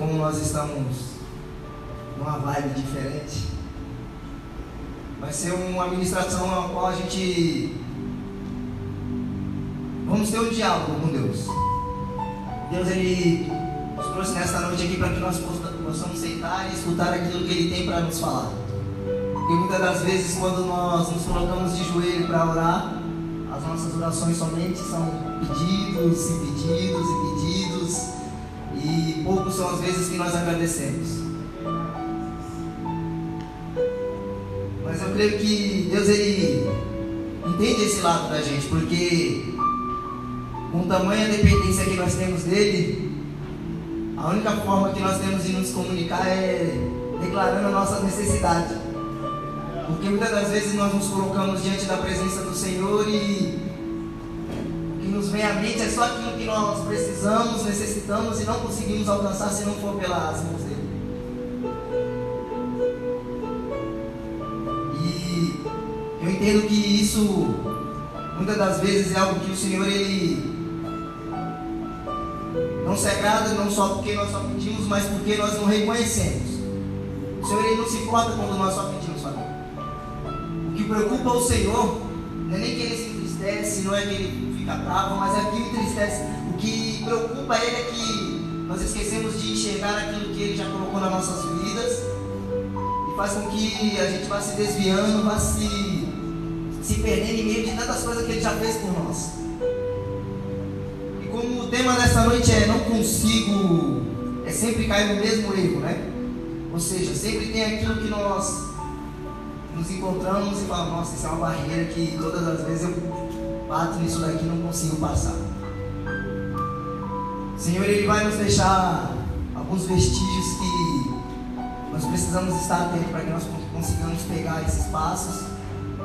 como nós estamos numa vibe diferente, vai ser uma ministração na qual a gente vamos ter um diálogo com Deus. Deus ele nos trouxe nesta noite aqui para que nós possamos sentar e escutar aquilo que Ele tem para nos falar. Porque muitas das vezes quando nós nos colocamos de joelho para orar, as nossas orações somente são pedidos e pedidos e pedidos, e poucos são as vezes que nós agradecemos. Mas eu creio que Deus ele entende esse lado da gente, porque com tamanha dependência que nós temos dele, a única forma que nós temos de nos comunicar é declarando a nossa necessidade. Porque muitas das vezes nós nos colocamos diante da presença do Senhor e que nos vem à mente é só aquilo que nós precisamos, necessitamos e não conseguimos alcançar se não for pelas mãos dele. E eu entendo que isso muitas das vezes é algo que o Senhor ele não se agrada não só porque nós só pedimos, mas porque nós não reconhecemos. O Senhor ele não se importa quando nós só pedimos, família. O que preocupa o Senhor não é nem que ele se entristece, não é que ele bravo, mas é que ele entristece. O que preocupa ele é que nós esquecemos de enxergar aquilo que ele já colocou nas nossas vidas e faz com que a gente vá se desviando, vá se, se perdendo em meio de tantas coisas que ele já fez por nós. E como o tema dessa noite é não consigo, é sempre cair no mesmo erro, né? Ou seja, sempre tem aquilo que nós nos encontramos e falamos, nossa, isso é uma barreira que todas as vezes eu bato nisso daqui não consigo passar. Senhor, Ele vai nos deixar alguns vestígios que nós precisamos estar atentos para que nós consigamos pegar esses passos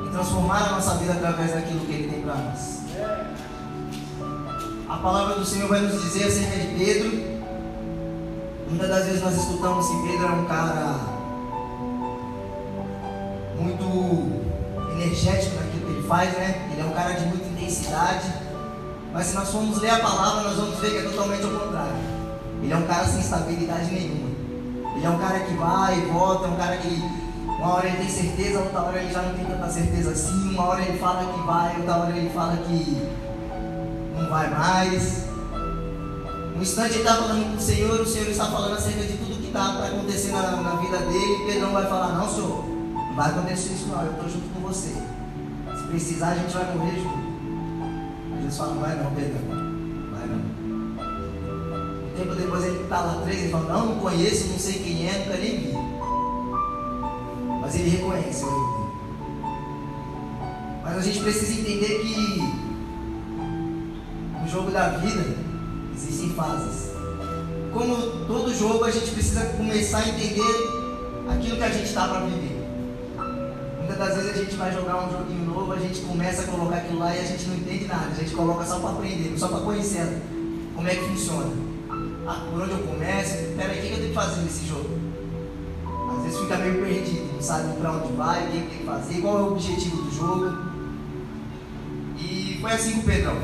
e transformar a nossa vida através daquilo que Ele tem para nós. A palavra do Senhor vai nos dizer acerca de Pedro. Muitas das vezes nós escutamos que Pedro é um cara muito energético que faz, né? Ele é um cara de muita intensidade. Mas se nós formos ler a palavra, nós vamos ver que é totalmente ao contrário. Ele é um cara sem estabilidade nenhuma. Ele é um cara que vai e volta, é um cara que uma hora ele tem certeza, outra hora ele já não tem tanta certeza assim, uma hora ele fala que vai, outra hora ele fala que não vai mais. Um instante ele está falando com o Senhor, o Senhor está falando acerca de tudo que está acontecer na, na, vida dele. E Pedrão vai falar: Não, Senhor, não vai acontecer isso, não. Eu estou junto com você. Precisar, a gente vai morrer junto. Aí Jesus fala: Não vai, não, Pedrão. Vai, não. Um tempo depois ele está lá três e fala: Não, não conheço, não sei quem é, nunca nem vi. Mas ele reconhece o erro. Mas a gente precisa entender que no jogo da vida existem fases. Como todo jogo, a gente precisa começar a entender aquilo que a gente está para viver. Muitas das vezes a gente vai jogar um joguinho novo, a gente começa a colocar aquilo lá e a gente não entende nada. A gente coloca só para aprender, só para conhecer como é que funciona. Ah, por onde eu começo? Peraí, o que eu tenho que fazer nesse jogo? Às vezes fica meio perdido, não sabe para onde vai, o que tem que fazer, qual é o objetivo do jogo. E foi assim com o Pedrão.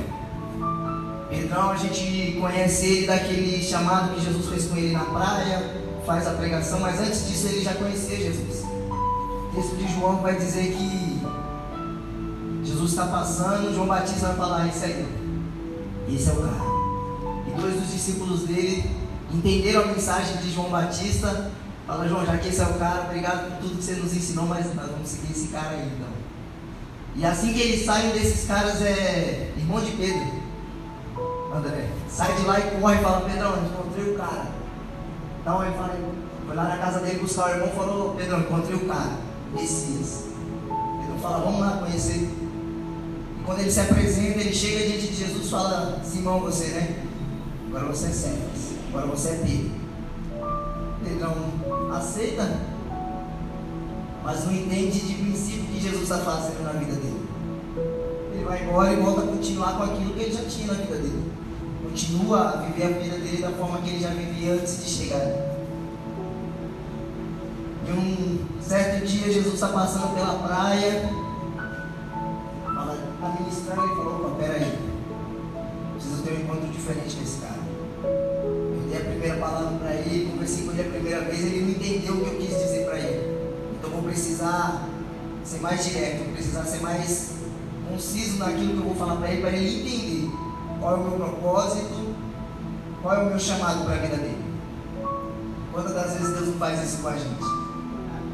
Pedrão, a gente conhece ele daquele chamado que Jesus fez com ele na praia, faz a pregação, mas antes disso ele já conhecia Jesus. O texto de João vai dizer que Jesus está passando, João Batista vai falar, esse aí, esse é o cara. E dois dos discípulos dele entenderam a mensagem de João Batista, fala, João, já que esse é o cara, obrigado por tudo que você nos ensinou, mas nós vamos seguir esse cara aí então. E assim que eles saem desses caras é irmão de Pedro. André, sai de lá e corre e fala, Pedrão, encontrei o cara. Então ele fala, foi lá na casa dele buscar o irmão e falou, Pedrão, encontrei o cara, Messias. Pedrão fala, vamos lá conhecer. Quando ele se apresenta, ele chega diante de Jesus e fala, Simão, você, né? Agora você é Cefas, agora você é Pedro. Pedrão aceita, mas não entende de princípio o que Jesus está fazendo na vida dele. Ele vai embora e volta a continuar com aquilo que ele já tinha na vida dele continua a viver a vida dele da forma que ele já vivia antes de chegar. E um certo dia Jesus está passando pela praia, está ministrando e falou, opa, peraí, preciso ter um encontro diferente com esse cara. Eu dei a primeira palavra para ele, conversei com ele a primeira vez, ele não entendeu o que eu quis dizer para ele. Então vou precisar ser mais direto, vou precisar ser mais conciso naquilo que eu vou falar para ele, para ele entender qual é o meu propósito, qual é o meu chamado para a vida dele. Quantas das vezes Deus não faz isso com a gente?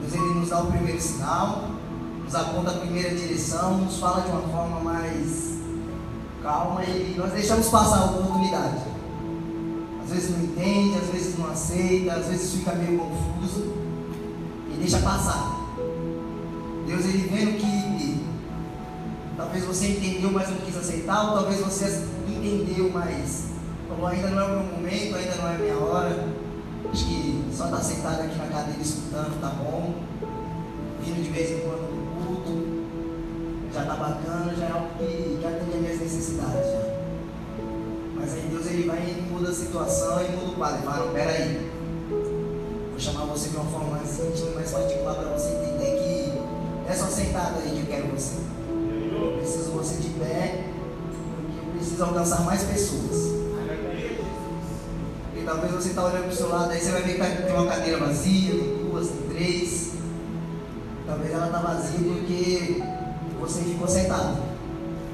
Deus ele nos dá o primeiro sinal, nos aponta a primeira direção, nos fala de uma forma mais calma e nós deixamos passar a oportunidade. Às vezes não entende, às vezes não aceita, às vezes fica meio confuso e deixa passar. Deus ele vendo que talvez você entendeu, mas não quis aceitar, ou talvez você entendeu, mas falou ainda não é o meu momento, ainda não é a minha hora. Acho que só estar tá sentado aqui na cadeira escutando tá bom. Vindo de vez em quando já está bacana, já é algo que já tem as minhas necessidades. Já. Mas aí Deus ele vai e muda a situação e muda o quadro. Fala, não, peraí. Vou chamar você de uma forma mais íntima, mais particular para você entender que é só sentado aí que eu quero você. Eu preciso você de pé, porque eu preciso alcançar mais pessoas. E talvez você está olhando para o seu lado, aí você vai ver que tem uma cadeira vazia, tem duas, tem três. Talvez ela está vazia porque você ficou sentado.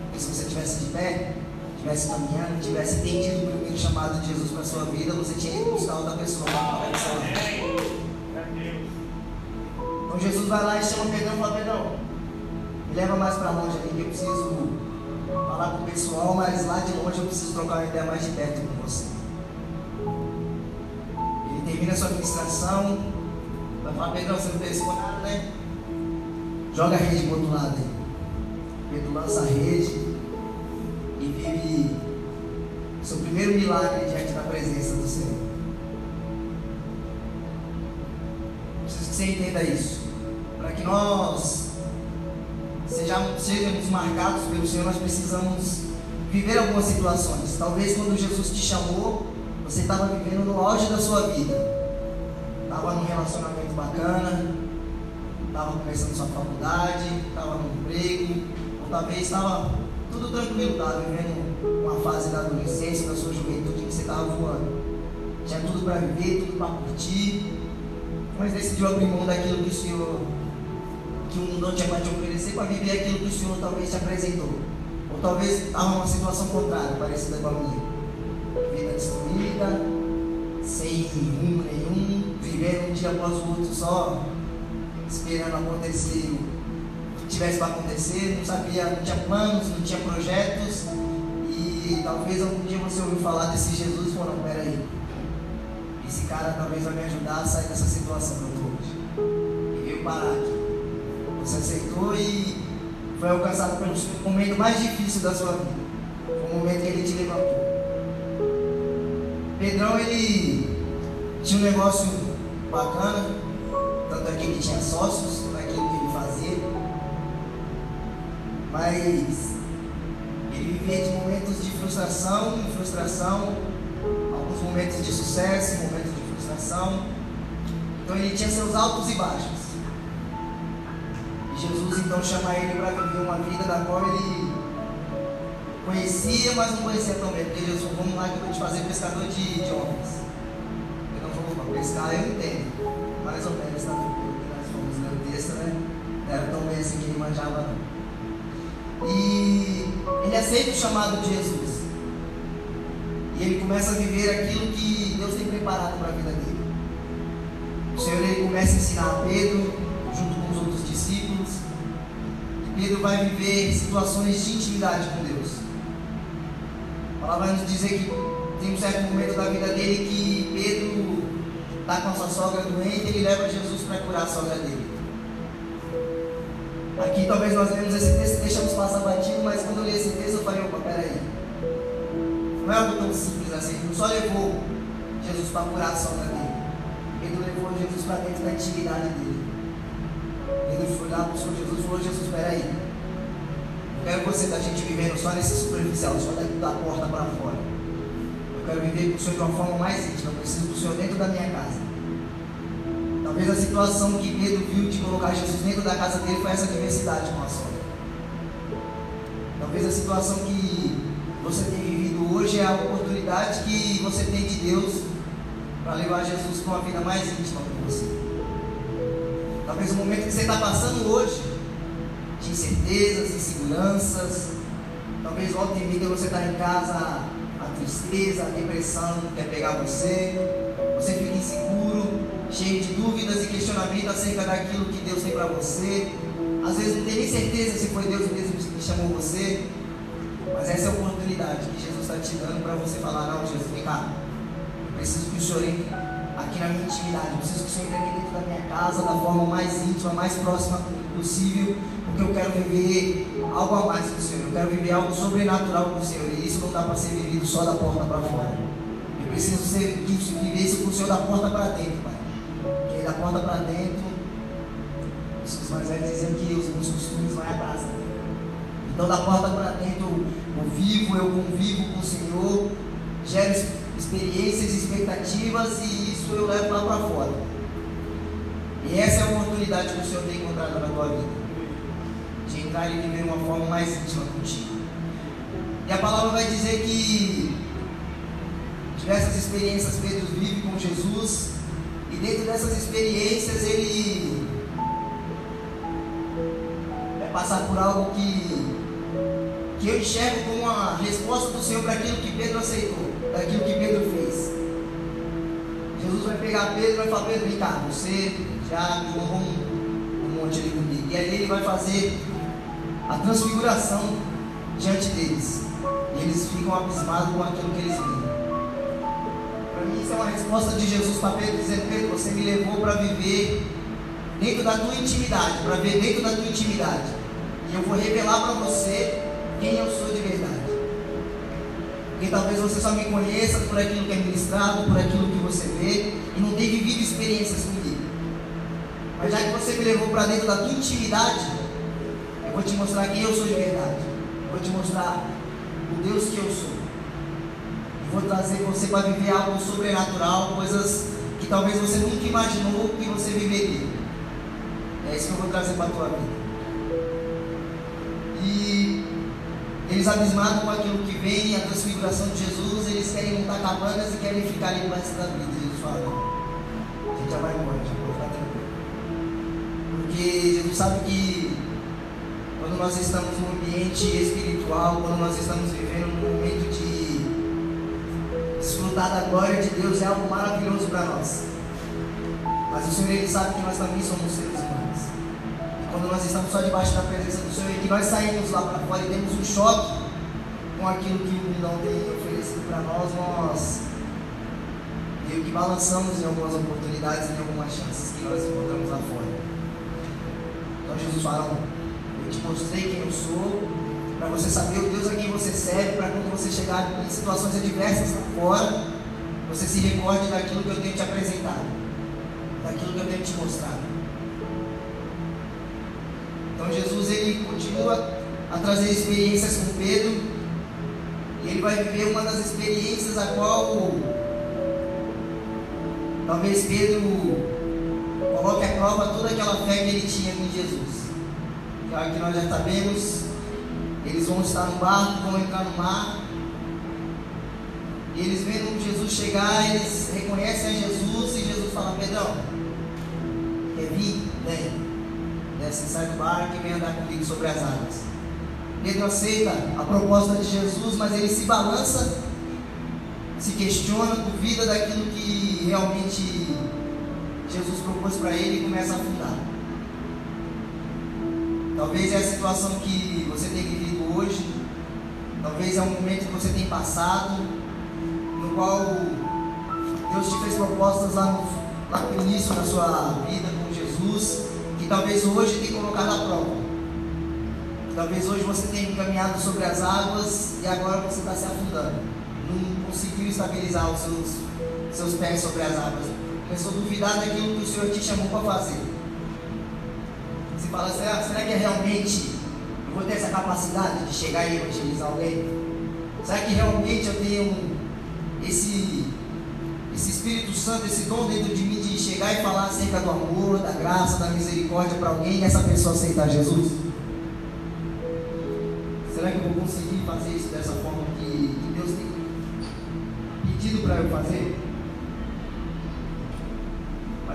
Porque se você estivesse de pé, estivesse caminhando, tivesse entendido o primeiro chamado de Jesus para sua vida, você tinha ido buscar outra pessoa para Então Jesus vai lá e chama Pedrão e fala, Pedrão, me leva mais para longe ali que eu preciso falar com o pessoal, mas lá de longe eu preciso trocar uma ideia mais de perto com você. Ele termina sua administração, vai falar, Pedrão, você não fez nada, né? Joga a rede para o outro lado aí. Pedro lança a rede e vive seu primeiro milagre diante da presença do Senhor. Preciso que você entenda isso. Para que nós sejamos, sejamos marcados pelo Senhor, nós precisamos viver algumas situações. Talvez quando Jesus te chamou, você estava vivendo no auge da sua vida. Estava num relacionamento bacana, estava começando sua faculdade, estava no emprego, talvez estava tudo tranquilo, estava vivendo uma fase da adolescência, da sua juventude que você estava voando. Tinha tudo para viver, tudo para curtir, mas decidiu abrir mão daquilo que o Senhor, que o mundo não tinha para te oferecer, para viver aquilo que o Senhor talvez te apresentou. Ou talvez estava numa situação contrária, parecida com a minha. Vida destruída, sem rumo nenhum, vivendo um dia após o outro só, esperando acontecer tivesse para acontecer, não sabia, não tinha planos, não tinha projetos. E talvez algum dia você ouviu falar desse Jesus e falou, não, peraí, esse cara talvez vai me ajudar a sair dessa situação que eu estou. E veio parar aqui. Você aceitou e foi alcançado pelo momento mais difícil da sua vida. Foi o momento que ele te levantou. Pedrão, ele tinha um negócio bacana, tanto é que ele tinha sócios, mas ele vivia de momentos de frustração frustração, alguns momentos de sucesso, momentos de frustração. Então ele tinha seus altos e baixos. E Jesus então chama ele para viver uma vida da qual ele conhecia, mas não conhecia tão bem. Porque Jesus vamos lá que eu vou te fazer pescador de, de homens. Ele não falou para pescar, eu entendo. Mais ou menos, tá? Porque nós fomos ler o texto, né? Não era tão bem assim que ele manjava não. E ele aceita o chamado de Jesus. E ele começa a viver aquilo que Deus tem preparado para a vida dele. O Senhor ele começa a ensinar a Pedro, junto com os outros discípulos. E Pedro vai viver situações de intimidade com Deus. Ela vai nos dizer que tem um certo momento da vida dele que Pedro está com a sua sogra doente e ele leva Jesus para curar a sogra dele. Aqui talvez nós lemos esse texto e deixamos passar batido, mas quando eu li esse texto eu falei, opa, peraí. Não é algo tão simples assim. Não só levou Jesus para a sombra dele. Ele levou Jesus para dentro da intimidade dele. Ele foi lá, buscou Jesus e falou, Jesus, peraí. Eu quero você da gente vivendo só nesse superficial, só dentro da porta para fora. Eu quero viver com o Senhor de uma forma mais íntima. Eu preciso do Senhor dentro da minha casa. Talvez a situação que Pedro viu de colocar Jesus dentro da casa dele foi essa diversidade com a sogra. Talvez a situação que você tem vivido hoje é a oportunidade que você tem de Deus para levar Jesus para uma vida mais íntima com você. Talvez o momento que você está passando hoje, de incertezas, inseguranças, talvez volta e meia você está em casa, a tristeza, a depressão quer pegar você, você fica inseguro, cheio de dúvidas e questionamentos acerca daquilo que Deus tem para você. Às vezes não tem nem certeza se foi Deus mesmo que chamou você, mas essa é a oportunidade que Jesus está te dando para você falar: Não, Jesus, vem cá, preciso que o Senhor entre aqui na minha intimidade, preciso que o Senhor entre aqui dentro da minha casa da forma mais íntima, mais próxima possível, porque eu quero viver algo a mais com o Senhor, eu quero viver algo sobrenatural com o Senhor, e isso não dá para ser vivido só da porta para fora. Eu preciso ser, viver isso com o Senhor da porta para dentro, Pai. Da porta para dentro, os mais velhos dizem que os bons costumes vão atrás. Então, da porta para dentro, eu vivo, eu convivo com o Senhor, gero experiências, expectativas e isso eu levo lá para fora. E essa é a oportunidade que o Senhor tem encontrado na tua vida. De entrar e viver uma forma mais íntima contigo. E a palavra vai dizer que diversas experiências Pedro vive com Jesus. Dentro dessas experiências ele vai passar por algo que, que eu enxergo como uma resposta do Senhor para aquilo que Pedro aceitou, daquilo que Pedro fez. Jesus vai pegar Pedro e vai falar, Pedro, vem cá, você já tomou um, um monte ali comigo. E aí ele vai fazer a transfiguração diante deles. E eles ficam abismados com aquilo que eles veem. Isso é uma resposta de Jesus para Pedro, dizendo: Pedro, você me levou para viver dentro da tua intimidade, para ver dentro da tua intimidade. E eu vou revelar para você quem eu sou de verdade. Porque talvez você só me conheça por aquilo que é ministrado, por aquilo que você vê, e não tenha vivido experiências comigo. Mas já que você me levou para dentro da tua intimidade, eu vou te mostrar quem eu sou de verdade. Eu vou te mostrar o Deus que eu sou. Vou trazer você para viver algo sobrenatural, coisas que talvez você nunca imaginou que você viveria. É isso que eu vou trazer para a tua vida. E eles abismados com aquilo que vem, a transfiguração de Jesus, eles querem montar cabanas e querem ficar ali mais da vida. Jesus fala, a gente já vai embora, já pode ficar tranquilo. Porque Jesus sabe que quando nós estamos num ambiente espiritual, quando nós estamos vivendo um momento de desfrutar da glória de Deus, é algo maravilhoso para nós. Mas o Senhor ele sabe que nós também somos seres humanos. E quando nós estamos só debaixo da presença do Senhor e que nós saímos lá para fora e temos um choque com aquilo que o mundão tem oferecido para nós, nós meio que balançamos em algumas oportunidades, em algumas chances que nós encontramos lá fora. Então Jesus fala, eu te mostrei quem eu sou, para você saber o Deus a quem você serve, para quando você chegar em situações adversas fora, você se recorde daquilo que eu tenho te apresentado daquilo que eu tenho te mostrado. Então Jesus ele continua a trazer experiências com Pedro e ele vai viver uma das experiências a qual talvez Pedro coloque à prova toda aquela fé que ele tinha em Jesus. Que nós já sabemos, eles vão estar no barco, vão entrar no mar. E eles vendo Jesus chegar, eles reconhecem a Jesus e Jesus fala, Pedrão, quer vir? Vem. Desce, sai do barco e vem andar comigo sobre as águas. Pedro aceita a proposta de Jesus, mas ele se balança, se questiona, duvida daquilo que realmente Jesus propôs para ele e começa a afundar. Talvez é a situação que você tem vivido hoje, talvez é um momento que você tem passado, no qual Deus te fez propostas lá no, lá no início da sua vida com Jesus, que talvez hoje tenha colocado à prova. Talvez hoje você tenha caminhado sobre as águas e agora você está se afundando. Não conseguiu estabilizar os seus, seus pés sobre as águas. Começou a duvidar daquilo que o Senhor te chamou para fazer. Você fala, será, será que é realmente vou ter essa capacidade de chegar e evangelizar alguém? Será que realmente eu tenho esse, esse Espírito Santo, esse dom dentro de mim de chegar e falar acerca do amor, da graça, da misericórdia para alguém e essa pessoa aceitar Jesus? Será que eu vou conseguir fazer isso dessa forma que, que Deus tem pedido para eu fazer?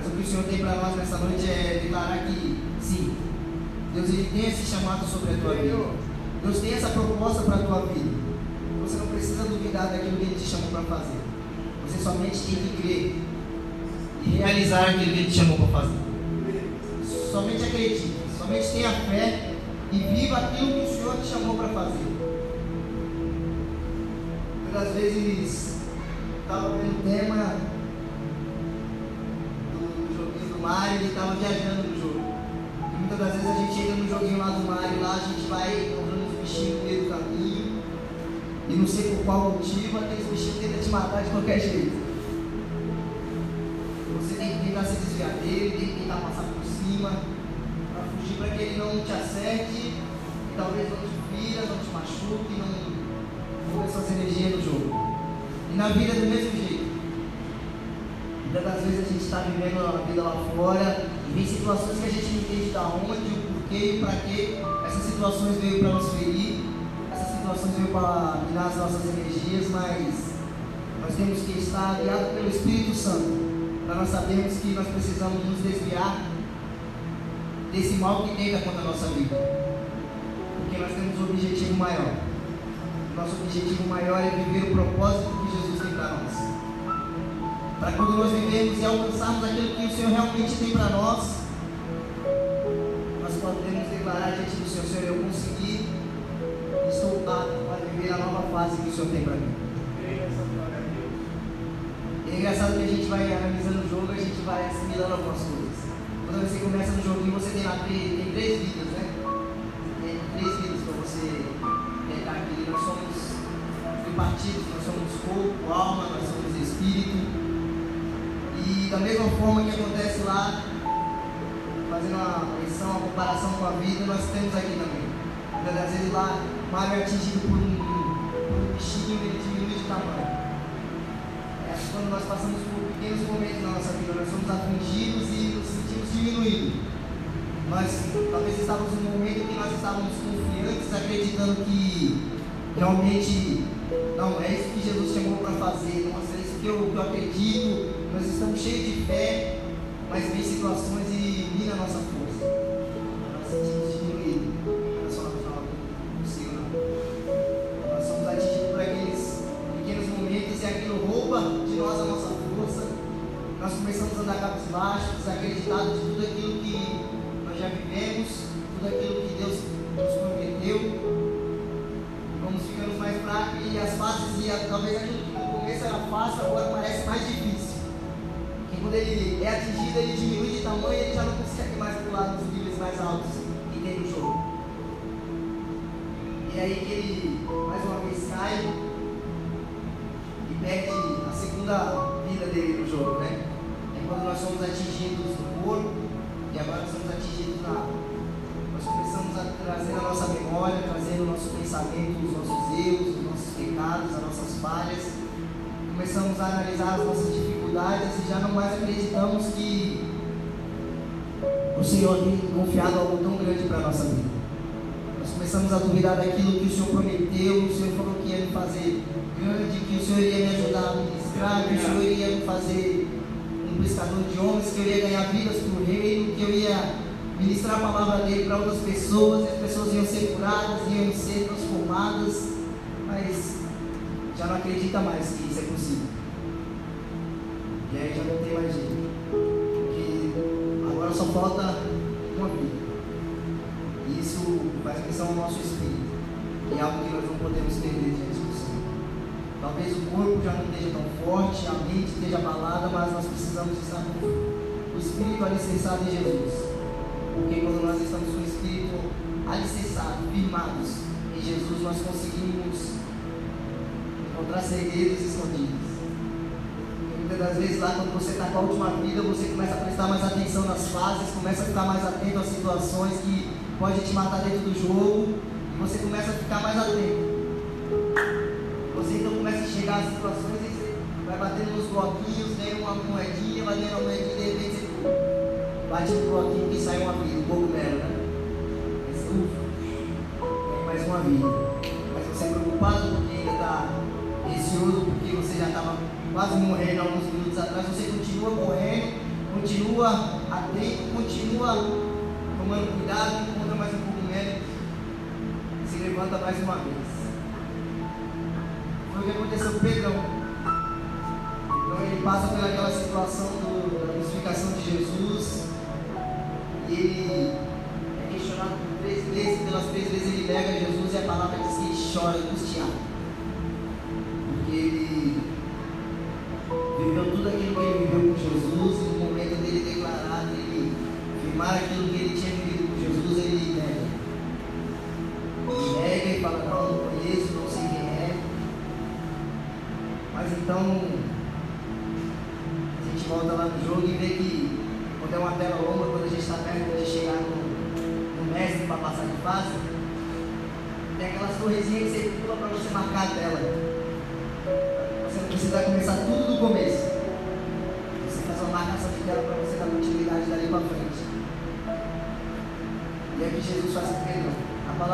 o que o Senhor tem para nós nessa noite é declarar que sim, Deus ele tem esse chamado sobre a tua vida. Deus tem essa proposta para a tua vida. Você não precisa duvidar daquilo que Ele te chamou para fazer. Você somente tem que crer e realizar aquilo que Ele te chamou para fazer. Somente acredite, somente tenha fé e viva aquilo que o Senhor te chamou para fazer. Muitas vezes estava vendo o tema do joguinho do Mario, ele estava viajando no muitas das vezes a gente entra no joguinho lá do Mario, lá a gente vai encontrando os bichinhos no meio do caminho. E não sei por qual motivo, aqueles bichinhos tentam te matar de qualquer jeito. Você tem que tentar se desviar dele, tem que tentar passar por cima, para fugir para que ele não te acerte, e talvez não te fira, não te machuque, não roube suas energias no jogo. E na vida do mesmo jeito. Muitas das vezes a gente está vivendo a vida lá fora vem situações que a gente não entende da onde, o porquê e para que essas situações veio para nos ferir, essas situações veio para minar as nossas energias, mas nós temos que estar guiados pelo Espírito Santo. Para nós sabermos que nós precisamos nos desviar desse mal que tenta contra a nossa vida. Porque nós temos um objetivo maior. Nosso objetivo maior é viver o propósito que Jesus tem para nós. Para quando nós vivemos e alcançarmos aquilo que o Senhor realmente tem para nós, nós podemos declarar diante do Senhor, Senhor, eu consegui, estou apto para viver a nova fase que o Senhor tem para mim. É engraçado que a gente vai analisando o jogo, a gente vai assimilando algumas coisas. Quando você começa no joguinho, você tem lá três, tem três vidas, né? Tem três vidas para você tentar aqui. Nós somos tripartidos, nós somos corpo, alma, nós somos espírito. Da mesma forma que acontece lá, fazendo uma menção, uma comparação com a vida, nós temos aqui também. Às vezes lá, Mário é atingido por um, por um bichinho, ele diminui de tamanho. É assim quando nós passamos por pequenos momentos na nossa vida, nós somos atingidos e nos sentimos diminuídos. Nós talvez estávamos num momento que nós estávamos confiantes, acreditando que realmente não é isso que Jesus chamou para fazer, nossa, é isso que eu, que eu acredito, nós estamos cheios de fé, mas vem situações e mina a nossa força. Nós sentimos quando ele é atingido, ele diminui de tamanho e ele já não consegue mais pular nos níveis mais altos que tem no jogo. E aí ele mais uma vez cai e perde a segunda vida dele no jogo, né? É quando nós somos atingidos no corpo e agora somos atingidos na alma. Nós começamos a trazer a nossa memória, trazer o nosso pensamento, os nossos erros, os nossos pecados, as nossas falhas. Começamos a analisar as nossas dificuldades e já não mais acreditamos que o Senhor tem confiado algo tão grande para a nossa vida. Nós começamos a duvidar daquilo que o Senhor prometeu, o Senhor falou que ia me fazer grande, que o Senhor iria me ajudar a ministrar, que o Senhor iria me fazer um pescador de homens, que eu ia ganhar vidas para o reino, que eu ia ministrar a palavra dele para outras pessoas, e as pessoas iam ser curadas, iam ser transformadas, mas já não acredita mais que isso é possível. E aí já não tem mais jeito. Porque agora só falta uma vida. E isso faz menção ao nosso espírito. E é algo que nós não podemos perder do Senhor. Talvez o corpo já não esteja tão forte, a mente esteja abalada, mas nós precisamos estar com o espírito alicerçado em Jesus. Porque quando nós estamos com o espírito alicerçado, firmados em Jesus, nós conseguimos encontrar segredos escondidos. Muitas das vezes lá quando você está com a última vida, você começa a prestar mais atenção nas fases, começa a ficar mais atento às situações que podem te matar dentro do jogo, e você começa a ficar mais atento. Você então começa a chegar às situações e você vai batendo nos bloquinhos, ganha uma moedinha, vai ganhando uma moedinha de repente você bate no bloquinho e sai uma vida, um cogumelo, né? Esse, ufa, mais uma vida. Quase morrendo alguns minutos atrás, você continua correndo, continua atento, continua tomando cuidado, encontra mais um menos, se levanta mais uma vez. Foi o que aconteceu com Pedrão. Então ele passa pelaquela situação do, da crucificação de Jesus e ele é questionado por três vezes, pelas três vezes ele nega Jesus e a palavra diz que ele chora angustiado.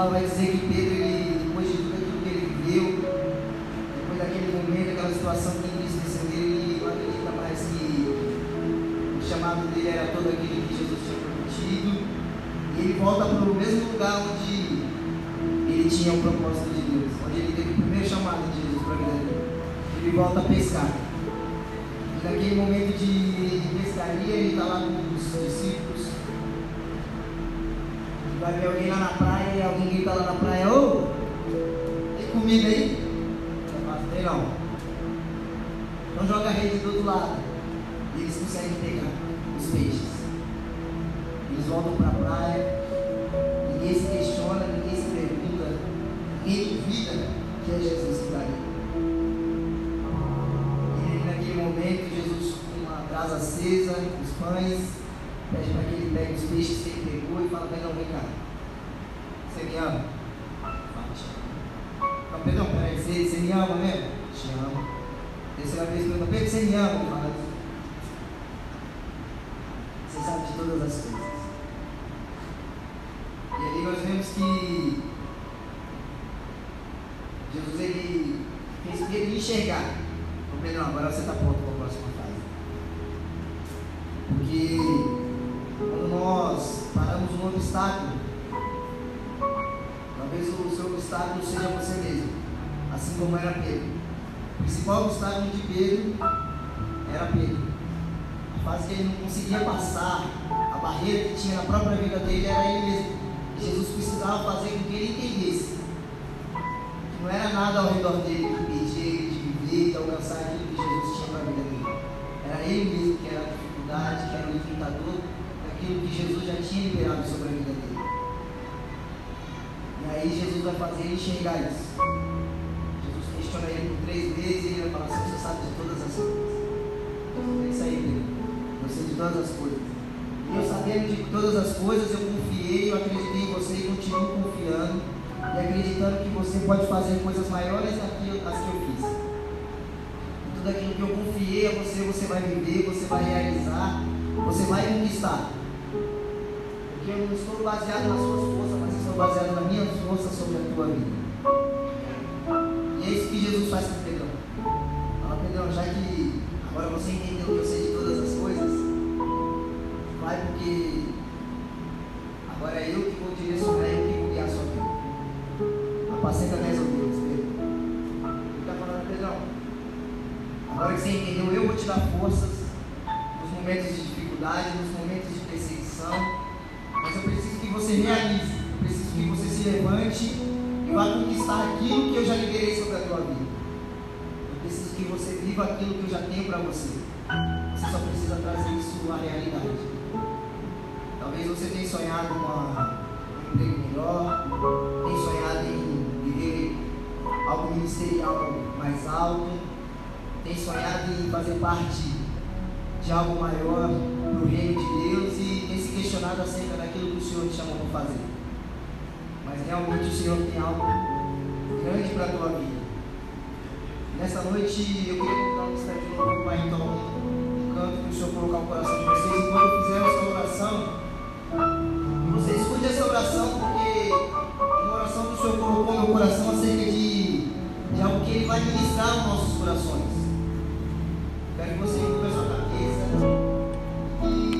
Palavra vai dizer que Pedro, ele, depois de tudo aquilo que ele viveu, depois daquele momento, aquela situação que entristeceu ele, não acredita mais que o chamado dele era todo aquele que Jesus tinha prometido. E ele volta para o mesmo lugar onde ele tinha o propósito de Deus, onde ele teve o primeiro chamado de Jesus para a vida dele. Ele volta a pescar. E naquele momento de, de pescaria, ele está lá com os discípulos. Vai ver alguém lá na praia e alguém grita lá na praia, ô, tem comida aí? Ele fala, tem não. Então joga a rede do outro lado. E eles conseguem pegar os peixes. Eles voltam para a praia. Ninguém se questiona, ninguém se pergunta, ninguém duvida que é Jesus que está ali. E naquele momento, Jesus, com uma brasa acesa, os pães, pede para que ele pegue os peixes que ele pegou e fala: Pedrão, vem cá. Você me ama? Fala, Pedrão, peraí, você, você me ama mesmo? Te amo. Terceira vez, pergunta: Pedro, você me ama? Fala: Você sabe de todas as coisas. E ali nós vemos que Jesus ele fez Pedro enxergar. Ô Pedrão, agora você está pronto para a próxima fase. Porque obstáculo, talvez o seu obstáculo seja você mesmo, assim como era Pedro. O principal obstáculo de Pedro era Pedro. A fase que ele não conseguia passar, a barreira que tinha na própria vida dele era ele mesmo. Jesus precisava fazer com que ele entendesse que não era nada ao redor dele que impedia ele de viver, de alcançar aquilo que Jesus tinha para a vida dele. Era ele mesmo que era a dificuldade, que era o limitador daquilo que Jesus já tinha liberado sobre a vida dele. E aí Jesus vai fazer ele enxergar isso. Jesus questiona ele por três vezes e ele vai falar assim, você sabe de todas as coisas. É isso aí. Eu sei de todas as coisas. E eu sabendo de todas as coisas, eu confiei, eu acreditei em você e continuo confiando e acreditando que você pode fazer coisas maiores do que as que eu fiz. Tudo aquilo que eu confiei a você, você vai viver, você vai realizar, você vai conquistar. Porque eu não estou baseado nas suas forças, mas estou baseado nas minhas forças sobre a tua vida. E é isso que Jesus faz com Pedrão. Fala, Pedrão, já que agora você entendeu que eu sei de todas as coisas, vai porque agora é eu que vou direcionar, eu que vou guiar a sua vida. Apacenta minhas ovelhas, Pedro. Ele está falando, Pedrão, agora que você entendeu, eu vou te dar forças nos momentos de dificuldade, nos momentos que você viva aquilo que eu já tenho para você. Você só precisa trazer isso à realidade. Talvez você tenha sonhado com um emprego melhor, tenha sonhado em viver algo ministerial mais alto, tenha sonhado em fazer parte de algo maior no reino de Deus e tem se questionado acerca daquilo que o Senhor te chamou para fazer. Mas realmente o Senhor tem algo grande para a tua vida. Nessa noite eu queria convidar vocês de novo para então um canto que o Senhor colocar o coração de vocês. E quando eu fizer essa oração, você escute essa oração, porque uma oração que o Senhor colocou no meu coração acerca de, de algo que Ele vai ministrar nos nossos corações. Quero que você me a